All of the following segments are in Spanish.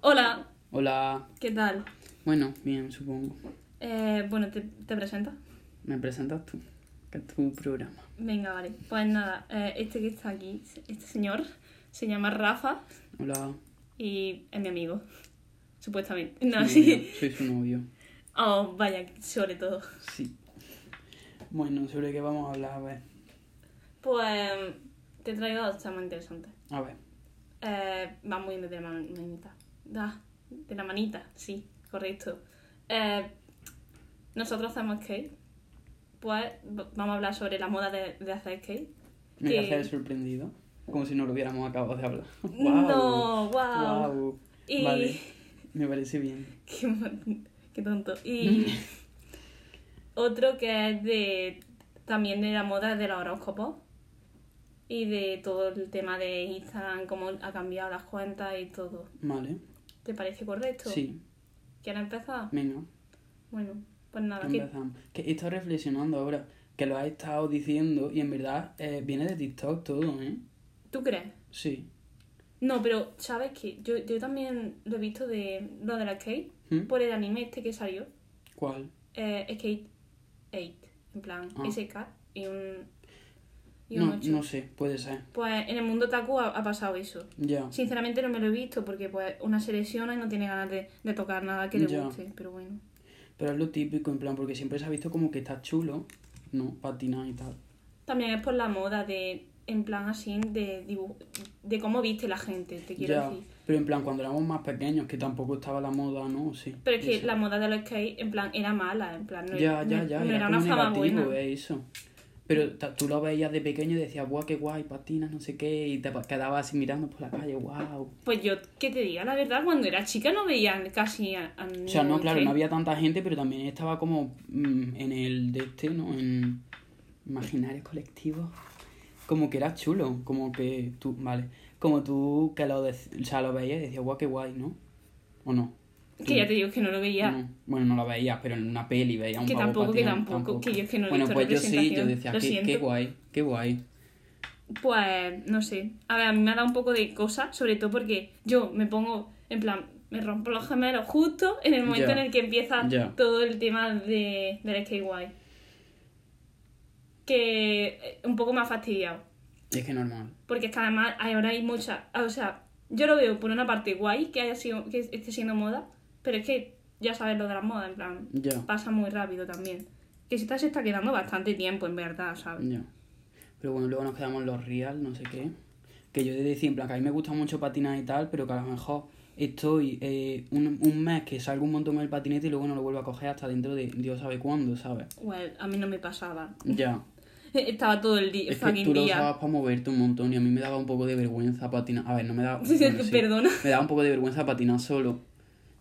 Hola, Hola. ¿qué tal? Bueno, bien, supongo. Eh, bueno, ¿te, te presentas? ¿Me presentas tú? Que es tu programa. Venga, vale. Pues nada, eh, este que está aquí, este señor, se llama Rafa Hola. y es mi amigo. Supuestamente. No, novio. sí. Soy su novio. Oh, vaya, sobre todo. Sí. Bueno, ¿sobre qué vamos a hablar? A ver. Pues te traigo dos temas interesantes. A ver. Eh, va muy de la manita. Da, de la manita, sí, correcto. Eh, nosotros hacemos skate. Pues vamos a hablar sobre la moda de, de hacer skate. Me Que- hacer sorprendido. Como si no lo hubiéramos acabado de hablar. No, wow. Guau. Y... Vale. Me parece bien. Qué, qué tonto. Y otro que es de también de la moda de los horóscopos y de todo el tema de Instagram, cómo ha cambiado las cuentas y todo. Vale. ¿Te parece correcto? Sí. ¿Quieres empezar? Venga. Bueno, pues nada. que- Empezamos. Que he estado reflexionando ahora. Que lo has estado diciendo y en verdad eh, viene de TikTok todo, ¿eh? ¿Tú crees? Sí. No, pero ¿sabes qué? Yo, yo también lo he visto de lo de la skate ¿Mm? por el anime este que salió. ¿Cuál? Eh, skate 8, en plan Ah. SK y un, No, 8. no sé, puede ser. Pues en el mundo taku ha, ha pasado eso. Ya. Sinceramente no me lo he visto porque pues una se lesiona y no tiene ganas de, de tocar nada que le Ya. guste, pero bueno. Pero es lo típico, en plan, porque siempre se ha visto como que está chulo, ¿no? Patinar y tal. También es por la moda de, en plan así, de de cómo viste la gente, te quiero Ya, decir. pero en plan, cuando éramos más pequeños, que tampoco estaba la moda, ¿no? Sí. Pero es que eso. la moda de los skate, en plan, era mala, en plan, no, Ya, ya, no- ya, no era, era una como fama negativo, buena. eh, eso. Pero tú lo veías de pequeño y decías, guau, qué guay, patinas, no sé qué, y te quedabas así mirando por la calle, wow. Pues yo, que te diga la verdad, cuando era chica no veía casi a, a O sea, no, claro, no había tanta gente, pero también estaba como mm, en el de este, ¿no? En imaginarios colectivos. Como que era chulo, como que tú, vale, como tú que lo, dec- o sea, lo veías y decías, guau, qué guay, ¿no? ¿O no? Que ya te digo que no lo veía. No. Bueno, no lo veías, pero en una peli veías un Que pavo tampoco, que patinando, tampoco, que yo es que no he Bueno, visto pues yo sí, yo decía, qué, qué guay, qué guay. Pues no sé. A ver, a mí me ha dado un poco de cosa, sobre todo porque yo me pongo, en plan, me rompo los gemelos justo en el momento en el que empieza todo el tema de, del SKY. Que eh, un poco más fastidiado. Es que normal. Porque es que además ahora hay mucha. O sea, yo lo veo por una parte guay que haya sido, que esté siendo moda, pero es que ya sabes lo de las modas, en plan, Ya, pasa muy rápido también. Que se está, se está quedando bastante tiempo, en verdad, ¿sabes? ya. Pero bueno, luego nos quedamos los real, no sé qué. Que yo he de decir, en plan, que a mí me gusta mucho patinar y tal, pero que a lo mejor estoy eh, un, un mes que salgo un montón en el patinete y luego no lo vuelvo a coger hasta dentro de Dios sabe cuándo, ¿sabes? Well, a mí no me pasaba. Ya. Estaba todo el día, Es que tú lo día. usabas para moverte un montón y a mí me daba un poco de vergüenza patinar. A ver, no me daba. bueno, sí. Perdona. Me daba un poco de vergüenza patinar solo.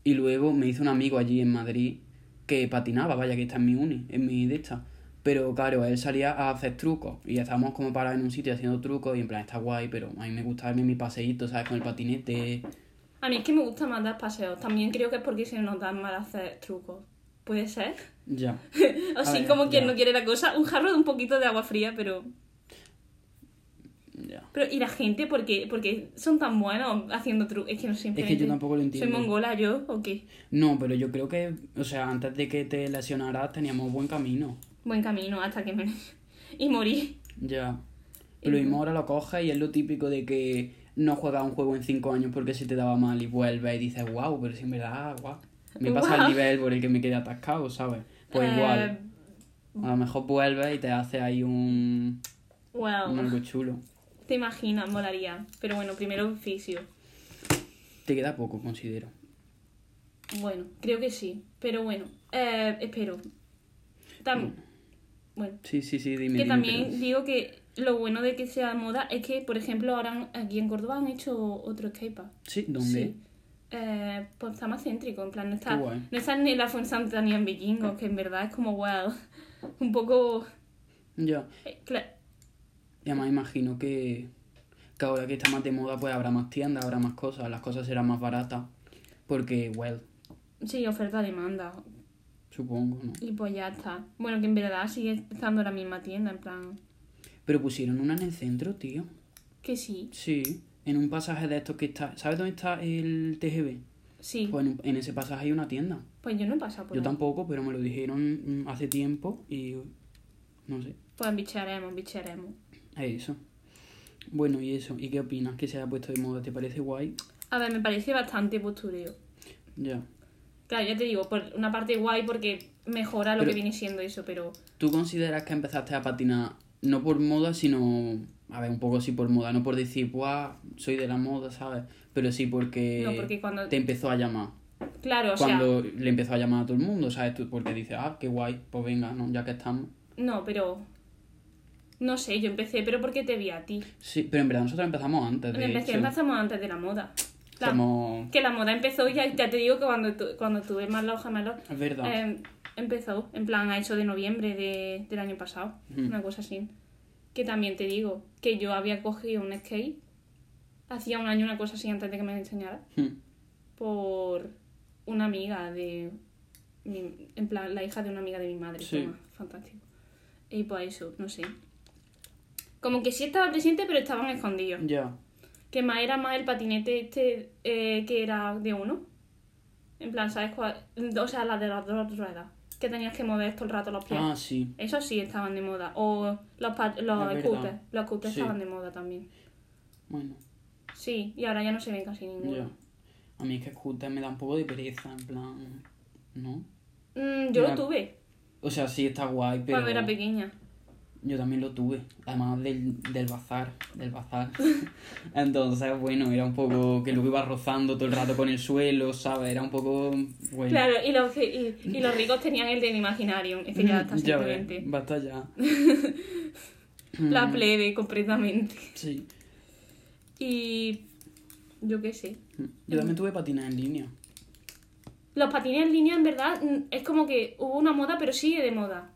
Y luego me hizo un amigo allí en Madrid que patinaba, vaya, que está en mi uni, en mi de esta. Pero claro, él salía a hacer trucos y estábamos como parados en un sitio haciendo trucos y en plan está guay, pero a mí me gusta darme mi paseíto, ¿sabes? Con el patinete. A mí es que me gusta más dar paseos. También creo que es porque se nos dan mal hacer trucos. ¿Puede ser? Ya. Así ver, como quien ya. no quiere la cosa. Un jarro de un poquito de agua fría, pero... Pero, ¿y la gente por qué, por qué son tan buenos haciendo trucos? Es que no siempre... Es que yo tampoco lo ¿Soy entiendo. mongola yo o qué? No, pero yo creo que, o sea, antes de que te lesionaras teníamos buen camino. Buen camino hasta que me... y morí. Ya. Pero lo mismo ahora lo coges y es lo típico de que no juegas un juego en 5 años porque se te daba mal y vuelves y dices, wow, pero si en verdad, guau. Me pasa el nivel por el que me quedé atascado, ¿sabes? Pues Eh, igual. A lo mejor vuelves y te hace ahí un, Well, un algo chulo. Te imaginas, molaría. Pero bueno, primero fisio. Te queda poco, considero. Bueno, creo que sí. Pero bueno, eh, espero. Tam- bueno, Sí, sí, sí, dime. que dime, también pero- digo que lo bueno de que sea moda es que, por ejemplo, ahora aquí en Córdoba han hecho otro skatepark. Sí, ¿dónde? Sí. Eh, pues está más céntrico, en plan, no está, no está ni en la Fuensanta ni en Vikingos, que en verdad es como, wow, un poco... Ya. eh, Y además imagino que, que ahora que está más de moda, pues habrá más tiendas, habrá más cosas, las cosas serán más baratas. Porque, well, sí, oferta-demanda. supongo, ¿no? Y pues ya está. Bueno, que en verdad sigue estando la misma tienda, en plan... Pero pusieron una en el centro, tío. Que sí. Sí, en un pasaje de estos que está... ¿Sabes dónde está el TGV? Sí, Pues en, ese pasaje hay una tienda. pues yo no he pasado por Yo ahí. tampoco, pero me lo dijeron hace tiempo y... No sé. Pues bicharemos, bicharemos. Es eso. Bueno, y eso. ¿Y qué opinas que se haya puesto de moda? ¿Te parece guay? A ver, me parece bastante postureo. Ya. Claro, ya te digo, por una parte guay porque mejora lo Pero- que viene siendo eso, pero ¿Tú consideras que empezaste a patinar no por moda, sino... A ver, un poco sí por moda, no por decir, pues soy de la moda, ¿sabes? Pero sí porque, no, porque cuando... te empezó a llamar. Claro, o sea, Cuando le empezó a llamar a todo el mundo, ¿sabes? Tú- Porque dices, ah, qué guay, pues venga, ¿no? Ya que estamos. no, pero... No sé, yo empecé, pero porque te vi a ti. Sí, pero en verdad nosotros empezamos antes de Empecé, empezamos antes de la moda. La-. Que la moda empezó, ya, ya te digo que cuando, tu- cuando tuve más los gemelos, Es verdad. eh, empezó, en plan, a eso de noviembre de, del año pasado, una cosa así. Que también te digo que yo había cogido un skate, hacía un año una cosa así antes de que me enseñara, Hmm. por una amiga de, mi- en plan, la hija de una amiga de mi madre, Sí. toma, fantástico. Y pues eso, no sé. Como que sí estaba presente, pero estaban escondidos. Ya. Que más era más el patinete este eh, que era de uno. En plan, ¿sabes cuál? O sea, la de las dos ruedas. Que tenías que mover todo el rato los pies. Ah, sí. Esos sí estaban de moda. O los, los scooters. Los scooters Sí. estaban de moda también. Bueno, Sí, y ahora ya no se ven casi ninguno. ya. A mí es que scooter me da un poco de pereza, en plan... ¿No? Mm, yo lo tuve O sea, sí está guay, pero... cuando era pequeña. Yo también lo tuve, además del, del bazar, del bazar. Entonces, bueno, era un poco que luego iba rozando todo el rato con el suelo, ¿sabes? Era un poco... Bueno, Claro, y los, y, y los ricos tenían el del Imaginarium. Es que ya está ya ves, simplemente. basta ya. La plebe, completamente. Sí. Y. Yo qué sé. Yo también tuve patinas en línea. Los patines en línea, en verdad, mm, es como que hubo una moda, pero sigue de moda.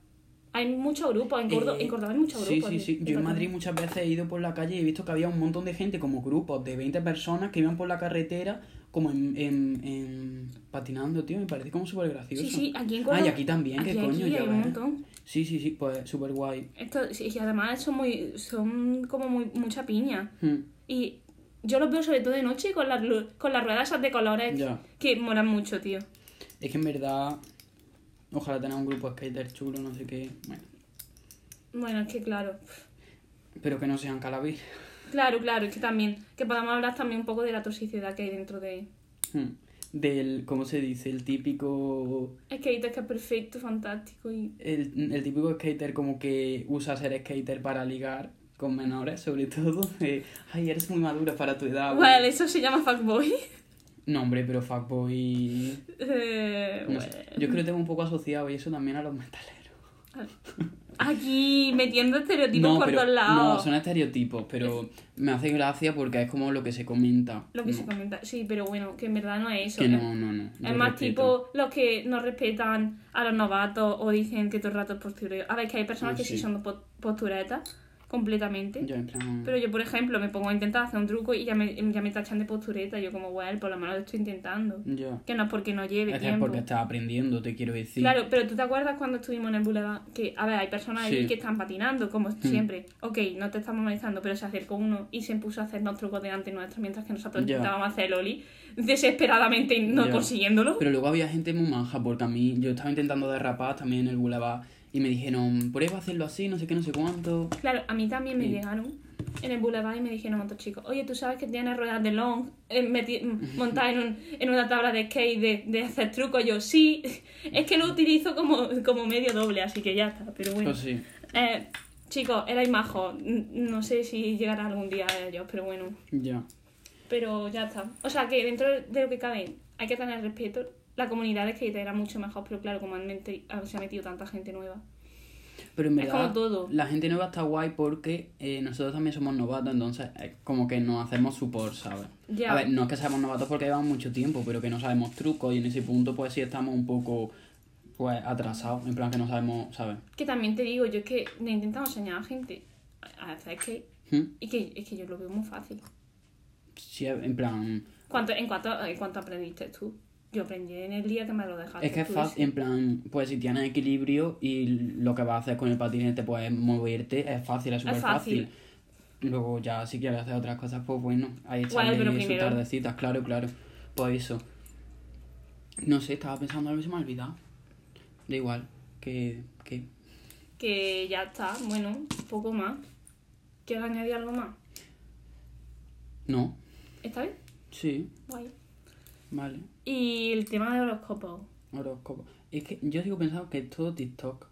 Hay muchos grupos, en, Córdoba, Eh, en Córdoba hay muchos Sí, grupos. sí, sí. de Yo en Madrid muchas veces he ido por la calle y he visto que había un montón de gente, como grupos de 20 personas que iban por la carretera como en, en, en- patinando, tío. Me parece como súper gracioso. Sí, sí, aquí en Ah, Córdoba. y aquí también, ¿qué aquí, coño? aquí ya hay un ves. montón. Sí, sí, sí, pues súper guay. Esto, sí, y además son, muy, son como muy, mucha piña. Hmm, Y yo los veo sobre todo de noche con las, con las ruedas de colores Ya. que molan mucho, tío. Es que en verdad, ojalá tener un grupo de skater chulo, no sé qué. Bueno, Bueno, es que claro. pero que no sean calabis. Claro, claro, es que también. Que podamos hablar también un poco de la toxicidad que hay dentro de. Hmm. Del, ¿cómo se dice? El típico. Skater que es perfecto, fantástico y. El, el típico skater como que usa ser skater para ligar con menores, sobre todo. de, Ay, eres muy madura para tu edad. güey". Bueno, eso se llama fuckboy. No, hombre, pero fuckboy. Eh, No sé. bueno. Yo creo que tengo un poco asociado y eso también a los metaleros. Aquí metiendo estereotipos No, por pero, todos lados. no, son estereotipos, pero me hace gracia porque es como lo que se comenta. Lo que No, se comenta. Sí, pero bueno, que en verdad no es eso. Que es- no, no, no. Es más respeto. tipo los que no respetan a los novatos o dicen que todo el rato es postureo. A ver, que hay personas Ah, que sí, sí. son po- posturetas completamente. Yo en plan... Pero yo, por ejemplo, me pongo a intentar hacer un truco y ya me, ya me tachan de postureta. Yo como, well, por lo menos lo estoy intentando. Ya. Que no es porque no lleve Es que es tiempo. porque estás aprendiendo, te quiero decir. Claro, pero ¿tú te acuerdas cuando estuvimos en el Boulevard? Que, a ver, hay personas Sí. allí que están patinando, como siempre. Ok, no te estamos molestando, pero se acercó uno y se puso a hacernos trucos delante nuestro mientras que nosotros intentábamos hacer el Oli desesperadamente no consiguiéndolo. Pero luego había gente muy manja, porque a mí, yo estaba intentando derrapar también en el Boulevard y me dijeron, prueba a hacerlo así, no sé qué, no sé cuánto. Claro, a mí también me Sí. llegaron en el Boulevard y me dijeron otros chicos, oye, tú sabes que tienes ruedas de long eh, montadas en, un, en una tabla de skate de, de hacer trucos. Yo, sí, es que lo utilizo como, como medio doble, así que ya está, pero bueno. Pues sí, Eh, chicos, erais majos. No sé si llegará algún día a ellos, pero bueno. ya. Pero ya está. O sea que dentro de lo que cabe hay que tener respeto. La comunidad de skate era mucho mejor, pero claro, como han se ha metido tanta gente nueva. Pero en Es verdad, como todo. la gente nueva está guay porque eh, nosotros también somos novatos, entonces eh, como que nos hacemos support, ¿sabes? Ya. A ver, no es que seamos novatos porque llevamos mucho tiempo, pero que no sabemos trucos y en ese punto pues sí estamos un poco pues atrasados, en plan que no sabemos, ¿sabes? Que también te digo, yo es que le intentamos enseñar a gente a hacer skate ¿Mm? y que es que yo lo veo muy fácil. Sí, en plan... ¿Cuánto, en, cuánto, ¿En cuánto aprendiste tú? Yo aprendí en el día que me lo dejaste. Es que es fácil, en plan, pues si tienes equilibrio y lo que vas a hacer con el patinete pues es moverte, es fácil, es súper fácil. fácil. Luego ya si quieres hacer otras cosas, pues bueno, ahí echarle pero sus tardecitas, claro, claro. Pues eso. No sé, estaba pensando algo y se me ha olvidado. Da igual, que... que... Que ya está, bueno, un poco más. ¿Quieres añadir algo más? No, ¿Está bien? sí, Guay. Vale. Y el tema de horóscopos. Horóscopo. Es que yo sigo pensando que es todo TikTok.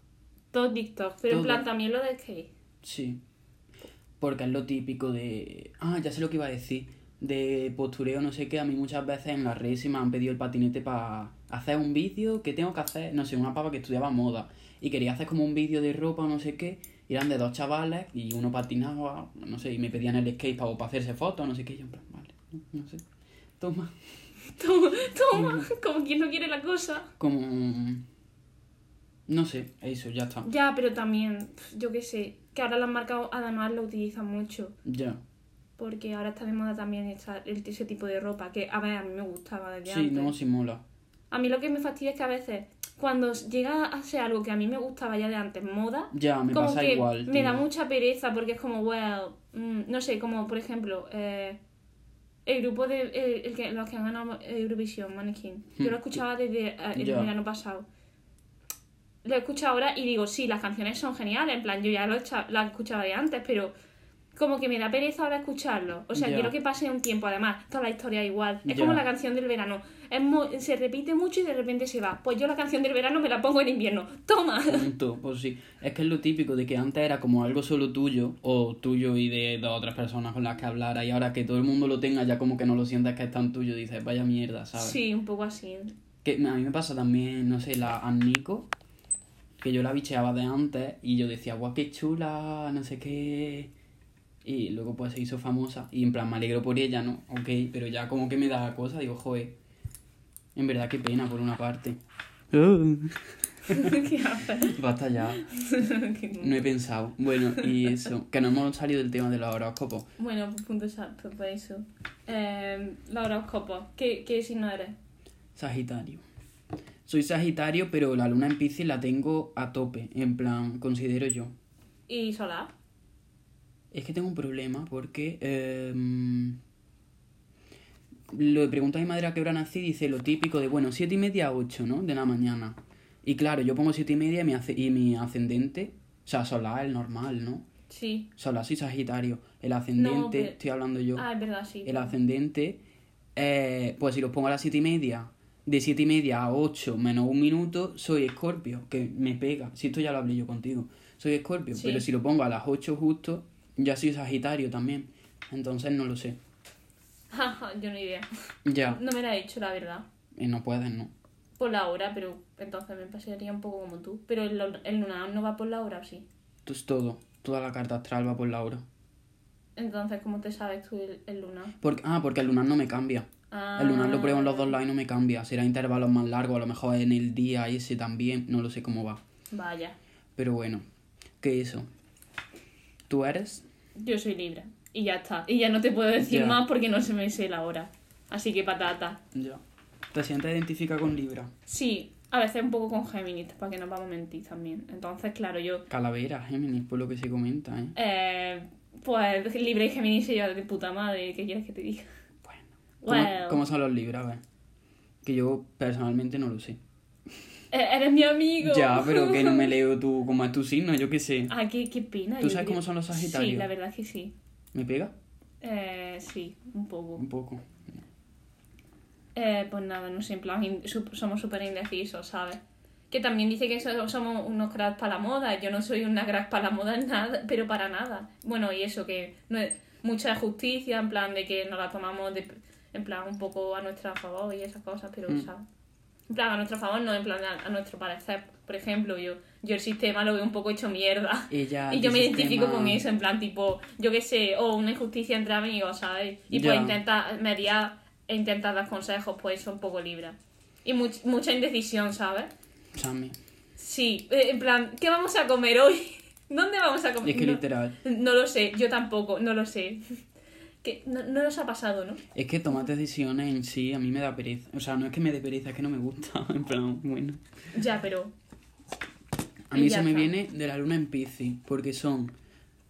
Todo TikTok, pero en plan también lo de que... Sí. Porque es lo típico de... Ah, ya sé lo que iba a decir. De postureo, no sé qué. A mí muchas veces en las redes se me han pedido el patinete para hacer un vídeo que tengo que hacer. No sé, una pava que estudiaba moda. Y quería hacer como un vídeo de ropa o no sé qué. Y eran de dos chavales y uno patinaba, no sé, y me pedían el skate para, para hacerse fotos, no sé qué. Y yo en plan, vale, no, no sé. Toma. Toma, toma, como quien no quiere la cosa. Como... No sé, eso, ya está. Ya, pero también, yo qué sé, que ahora las marcas además lo utilizan mucho. Ya. Porque ahora está de moda también el- ese tipo de ropa, que a ver, a mí me gustaba desde Sí, antes. no, sí mola. A mí lo que me fastidia es que a veces, cuando llega a ser algo que a mí me gustaba ya de antes, moda, Ya, me como pasa que igual. me da mucha pereza porque es como, well, mm, no sé, como por ejemplo, eh, el grupo de el, el que, los que han ganado Eurovisión, Mannequin. Yo lo escuchaba desde eh, el Ya. verano pasado. Lo escucho ahora y digo, sí, las canciones son geniales, en plan, yo ya lo he echa- las escuchaba de antes, pero como que me da pereza ahora escucharlo. O sea, quiero que pase un tiempo, además, toda la historia es igual. Es como la canción del verano. Es mu- se repite mucho y de repente se va. Pues yo la canción del verano me la pongo en invierno. ¡Toma! Punto, pues sí. Es que es lo típico de que antes era como algo solo tuyo, o tuyo y de dos otras personas con las que hablara, y ahora que todo el mundo lo tenga, ya como que no lo sientes que es tan tuyo, dices, vaya mierda, ¿sabes? Sí, un poco así. Que a mí me pasa también, no sé, la Annico, que yo la bicheaba de antes, y yo decía, guau, qué chula, no sé qué. Y luego pues se hizo famosa, y en plan me alegro por ella, ¿no? Ok, pero ya como que me da cosa, digo, joder. En verdad, qué pena por una parte. ¿Qué haces? Basta ya. Qué No he pensado. Bueno, y eso, que no hemos salido del tema de los horóscopos. Bueno, pues punto exacto, por eso. Eh, los horóscopos. ¿Qué, ¿Qué signo eres? Sagitario. Soy Sagitario, pero la luna en Piscis la tengo a tope, en plan, considero yo. ¿Y solar? Es que tengo un problema porque em, lo pregunto a mi madre a qué hora nací y dice lo típico de, bueno, siete y media a ocho, ¿no? De la mañana. Y claro, yo pongo siete y media y mi, ace- y mi ascendente, o sea, solar, el normal, ¿no? Sí. Solar, soy Sagitario. El ascendente, pero- estoy hablando yo. Ah, es verdad, sí. el ascendente, eh, pues si los pongo a las siete y media, de siete y media a 8 menos un minuto, soy Escorpio, que me pega. Si esto ya lo hablé yo contigo. Soy Escorpio, Sí. pero si lo pongo a las 8 justo, ya soy Sagitario también. Entonces no lo sé. Yo no idea. Ya, No me la he hecho, la verdad. y no puedes, ¿no? Por la hora, pero entonces me pasaría un poco como tú. Pero el, el lunar no va por la hora, ¿o sí? Esto es todo. Toda la carta astral va por la hora. Entonces, ¿cómo te sabes tú el, el lunar? Porque, ah, porque el lunar no me cambia. Ah, El lunar lo pruebo en los dos lados y no me cambia. Será intervalos más largos, a lo mejor en el día ese también. No lo sé cómo va. Vaya. Pero bueno, ¿qué eso? ¿Tú eres? Yo soy Libra. Y ya está. Y ya no te puedo decir Ya. más porque no se me sé la hora. Así que patata. Ya. ¿Te sientes identificada con Libra? Sí, a veces un poco con Géminis, para que no vamos a mentir también. Entonces, claro, yo... Calavera, Géminis, por lo que se comenta, ¿eh? Eh, pues Libra y Géminis se llevan de puta madre. ¿Qué quieres que te diga? Bueno. ¿Cómo, Well. cómo son los Libras? Que yo personalmente no lo sé. Eh, eres mi amigo. Ya, pero que no me leo tú cómo es tu signo, yo qué sé. Ah, qué, qué pena. ¿Tú sabes cómo son los Sagitarios? Sí, la verdad que sí. ¿Me pega? Eh, sí, un poco. Un poco. Eh, pues nada, no sé, en plan, somos súper indecisos, ¿sabes? Que también dice que so- somos unos cracks para la moda. Yo no soy una crack para la moda, nada, pero para nada. Bueno, y eso, que no es mucha justicia, en plan de que nos la tomamos de, en plan un poco a nuestro favor y esas cosas, pero, Mm. ¿sabes? En plan, a nuestro favor, no en plan a, nuestro parecer. Por ejemplo, yo, yo el sistema lo veo un poco hecho mierda. Ella. Y yo me identifico con eso, en plan, tipo, yo qué sé, o una injusticia entre amigos, ¿sabes? Y pues Ya. intenta mediar e intentar dar consejos, pues eso un poco libre. Y much- mucha indecisión, ¿sabes? Sammy. Sí, eh, en plan, ¿qué vamos a comer hoy? ¿Dónde vamos a comer? Es que no, literal. no lo sé, yo tampoco, no lo sé. Que no, no nos ha pasado, ¿no? Es que tomar decisiones en sí a mí me da pereza. O sea, no es que me dé pereza, es que no me gusta. En plan, bueno. Ya, pero A mí se me viene de la luna en Piscis, porque son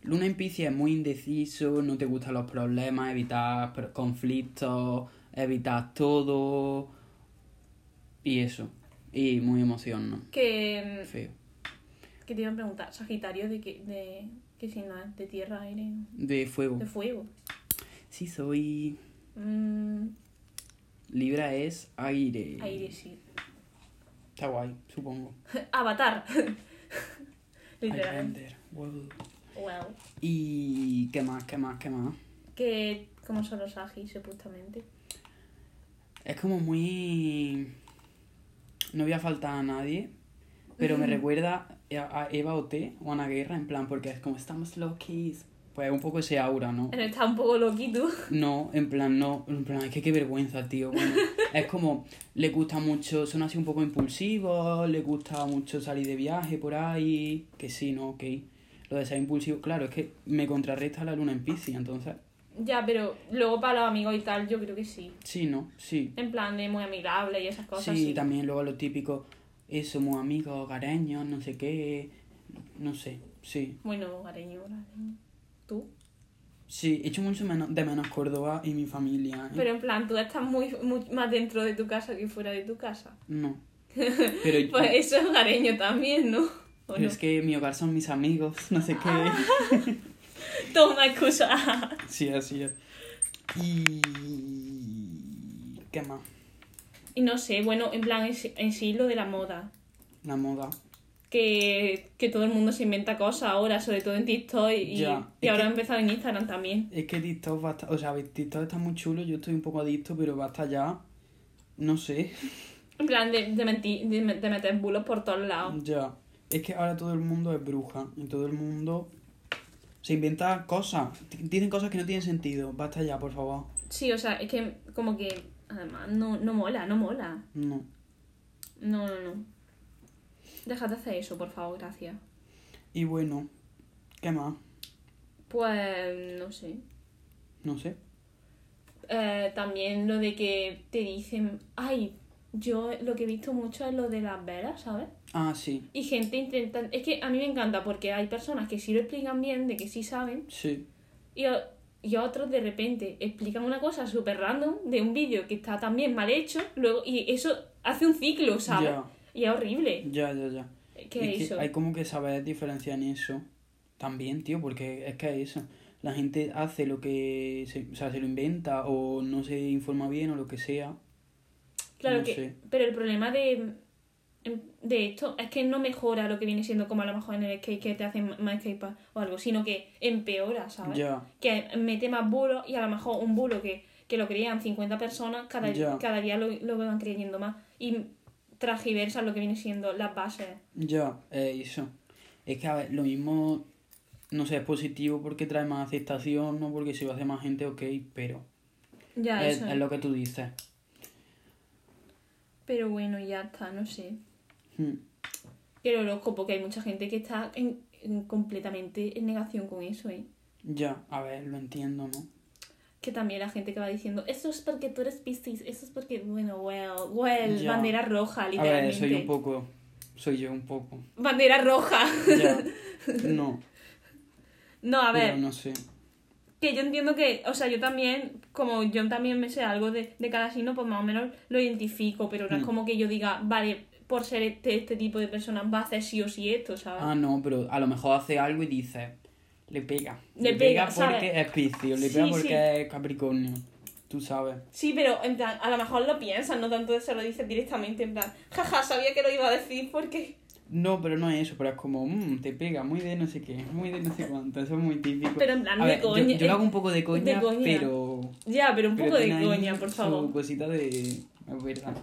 Luna en Piscis es muy indeciso, no te gustan los problemas, evitas conflictos, evitas todo. Y eso. Y muy emoción, Que, Feo. que te iba a preguntar, Sagitario, ¿de qué, de qué signo es? ¿De tierra, aire? De fuego. ¿De fuego? Sí, soy. Mm, Libra es aire. aire, sí. Está guay, supongo. Avatar. Literal. Airbender, wow. Well. Y. ¿Qué más? ¿Qué más? ¿Qué más? Que, como son los agis, supuestamente. Es como muy. No voy a faltar a nadie, pero me recuerda a Eva O.T. o a Ana Guerra, en plan, porque es como estamos loquis. Pues un poco ese aura, ¿no? Está un poco loquito. No, en plan, no, en plan, es que qué vergüenza, tío. Bueno, es como, le gusta mucho, son así un poco impulsivos, le gusta mucho salir de viaje por ahí, que sí, no, ok. Lo de ser impulsivo, claro, es que me contrarresta la luna en Piscis, entonces, Ya, pero luego para los amigos y tal, yo creo que sí. sí, no, sí. En plan de muy amigable y esas cosas. sí, Sí, también luego lo típico, eso, muy amigos, hogareños, no sé qué, no sé, sí. Bueno, hogareño, hogareño. ¿Tú? Sí, echo mucho menos, de menos Córdoba y mi familia. ¿eh? Pero en plan, tú estás muy, muy más dentro de tu casa que fuera de tu casa. No. Pero, Pues eso es hogareño también, ¿no? ¿O pero no? es que mi hogar son mis amigos, no sé qué. Ah. Toma excusa. Sí, así es. Y... ¿Qué más? y no sé, bueno, en plan, en sí, en sí lo de la moda. La moda. Que, que todo el mundo se inventa cosas ahora, sobre todo en TikTok y, Ya, y ahora ha empezado en Instagram también. Es que TikTok va a estar... O sea, TikTok está muy chulo, yo estoy un poco adicto, pero basta ya... No sé. En plan, de, de, mentir, de, me- de meter bulos por todos lados. Ya. Es que ahora todo el mundo es bruja. Y todo el mundo... Se inventa cosas. Dicen cosas que no tienen sentido. Basta ya, por favor. Sí, o sea, es que como que además no, no mola, no mola. No. No, no, no. Deja de hacer eso, por favor, gracias. Y bueno... ¿Qué más? Pues no sé. No sé. Eh, también lo de que te dicen, ay, yo lo que he visto mucho es lo de las velas, ¿sabes? Ah, sí. Y gente intenta... Es que a mí me encanta porque hay personas que sí lo explican bien, de que sí saben, Sí. y, y otros de repente explican una cosa súper random de un vídeo que está también mal hecho, luego y eso hace un ciclo, ¿sabes? Y es horrible. Ya, ya, ya. ¿Qué es es que eso? hay como que saber diferenciar en eso también, tío, porque es que es eso. La gente hace lo que se, o sea, se lo inventa o no se informa bien o lo que sea. Claro no que... sé. Pero el problema de, de esto es que no mejora lo que viene siendo como a lo mejor en el skate que te hacen más skate o algo, sino que empeora, ¿sabes? Ya, que mete más bulos y a lo mejor un bulo que, que lo creían 50 personas, cada, Ya. cada día lo, lo van creyendo más. Y transgiversan lo que viene siendo las bases. ya, eh, eso. Es que, a ver, lo mismo, no sé, es positivo porque trae más aceptación, no porque si lo hace más gente, ok, pero Ya, es, eso. es lo que tú dices. Pero bueno, ya está, no sé. Hmm. Que el horóscopo, que hay mucha gente que está en, en completamente en negación con eso, ¿eh? Ya, a ver, lo entiendo, ¿no? Que también la gente que va diciendo, eso es porque tú eres Piscis, eso es porque, bueno, well, well, Ya. bandera roja, A ver, literalmente. soy un poco, soy yo un poco. Bandera roja. Ya, no, No, a ver. pero no sé. Que yo entiendo que, o sea, yo también, como yo también me sé algo de, de cada signo, pues más o menos lo identifico, pero no es Hmm. como que yo diga, vale, por ser este, este tipo de persona va a hacer sí o sí esto, ¿sabes? Ah, no, pero a lo mejor hace algo y dice, le pega. Le pega, porque ¿sabes? es Piscis, le Sí, pega sí. porque es Capricornio. Tú sabes. Sí, pero en plan, a lo mejor lo piensas, no tanto se lo dices directamente, en plan, jaja, sabía que lo iba a decir porque... No, pero no es eso, pero es como, mmm, te pega, muy de no sé qué, muy de no sé cuánto, eso es muy típico. Pero en plan A de ver, coña, Yo, lo hago un poco de coña, de coña. pero... Ya, pero un pero poco de coña, por favor. cosita de... Es verdad.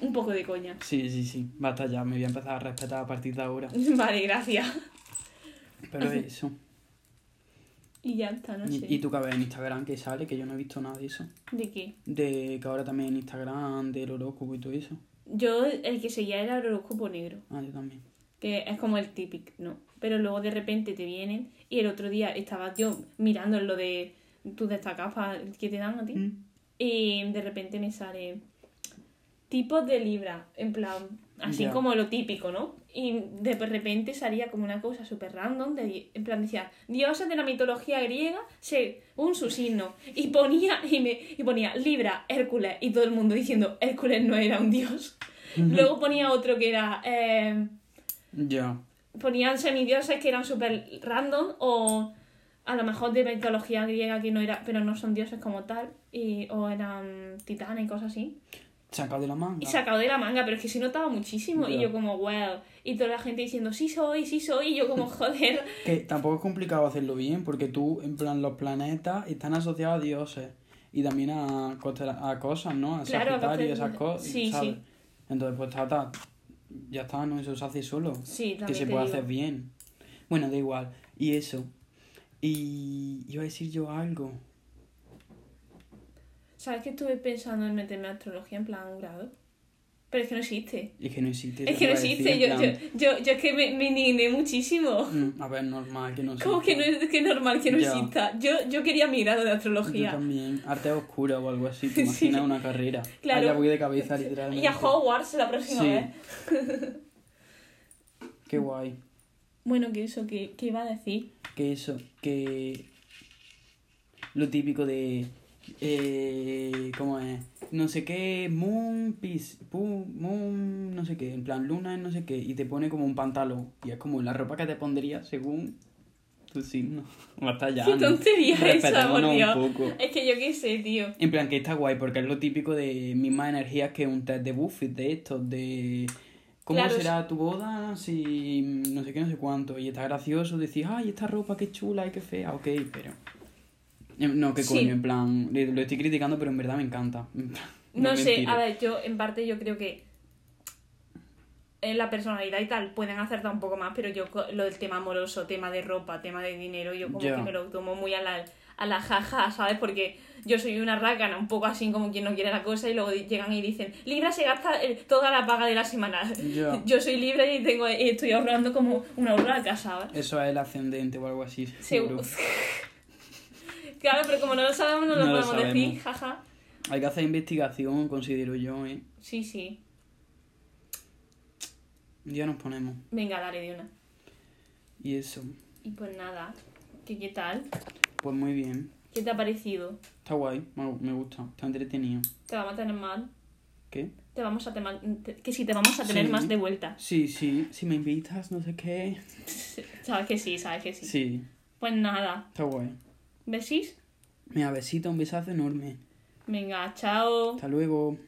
Un poco de coña. Sí, sí, sí, basta ya, me voy a empezar a respetar a partir de ahora. Vale, gracias. Pero eso. Y ya está, no sé. y tú que ves en Instagram que sale, que yo no he visto nada de eso. ¿De qué? De que ahora también en Instagram, del horóscopo y todo eso. Yo, el que seguía era el horóscopo negro. Ah, yo también. que es como el típico, ¿no? Pero luego de repente te vienen y el otro día estaba yo mirando lo de tú de esta capa que te dan a ti Mm. y de repente me sale tipos de libra, en plan, así como lo típico, ¿no? Y de repente salía como una cosa súper random, de, en plan decía, dioses de la mitología griega según su signo. Y ponía, y, me, y ponía Libra, Hércules, y todo el mundo diciendo, Hércules no era un dios. Luego ponía otro que era... eh, Ya. ponían semidioses que eran súper random o a lo mejor de mitología griega que no era, pero no son dioses como tal, y, o eran titanes y cosas así. Sacado de la manga. Y sacado de la manga, pero es que se notaba muchísimo. Y yo como, wow. Y toda la gente diciendo, sí soy, sí soy. Y yo como, joder. Que tampoco es complicado hacerlo bien, porque tú, en plan, los planetas están asociados a dioses y también a, cosas, ¿no? A Claro, Sagitario y esas cosas. sí, ¿sabes? sí. Entonces, pues está, está- ya está, ¿no? Eso se hace solo. Sí, que también se te puede digo. hacer bien. Bueno, da igual. Y eso. Y iba a decir yo algo. ¿Sabes que estuve pensando en meterme a astrología en plan grado? Pero es que no existe. Es que no existe. Es que no decir, existe. Yo, yo, yo, yo es que me, me indigné muchísimo. mm, A ver, normal que no ¿Cómo que no exista. es que normal que no Ya. exista? Yo, yo quería mi grado de Yo astrología. también. Arte oscura o algo así. Te Sí. imaginas una carrera. Claro. Allá voy de cabeza, literalmente. Y a Hogwarts la próxima Sí. vez. Qué guay. Bueno, que eso, que, que iba a decir. que eso, que lo típico de eh, ¿cómo es? No sé qué, moon, pis, pu- moon, no sé qué, en plan luna, no sé qué, y te pone como un pantalón, y es como la ropa que te pondrías según tu signo. Basta ya. Qué ¿no? tontería esa, por Respetémonos Dios. un poco. Es que yo qué sé, tío. En plan que está guay, porque es lo típico de mismas energías que un test de Buffett, de estos, de cómo Claro, será tu boda, si no sé qué, no sé cuánto. Y está gracioso decir, ay, esta ropa qué chula y qué fea, ok, pero... Eh, No, qué Sí. coño, en plan, lo estoy criticando, pero en verdad me encanta. No, sé, mentira. a ver, yo en parte yo creo que en la personalidad y tal pueden acertar un poco más, pero yo lo del tema amoroso, tema de ropa, tema de dinero, yo como que me lo tomo muy a la, a la jaja, ¿sabes? Porque yo soy una rácana, un poco así como quien no quiere la cosa, y luego llegan y dicen, Libra se gasta eh, toda la paga de la semana. Yo soy libre y tengo y estoy ahorrando como una urraca, ¿sabes? Eso es el ascendente o algo así. Seguro. claro, pero como no lo sabemos, no lo No lo podemos decir, jaja. Hay que hacer investigación, considero yo, ¿eh? Sí, sí. Ya nos ponemos. Venga, dale de una. Y eso, Y pues nada, ¿qué, qué tal? pues muy bien. ¿Qué te ha parecido? Está guay, me gusta, está entretenido. ¿Te vamos a tener mal? ¿Qué? Te vamos a tener que si te vamos a tener Sí. más de vuelta. Sí, sí, si me invitas, no sé qué. Sabes que sí, sabes que sí. Sí, Pues nada, está guay. ¿Besís? Mira, besito, un besazo enorme. Venga, chao. Hasta luego.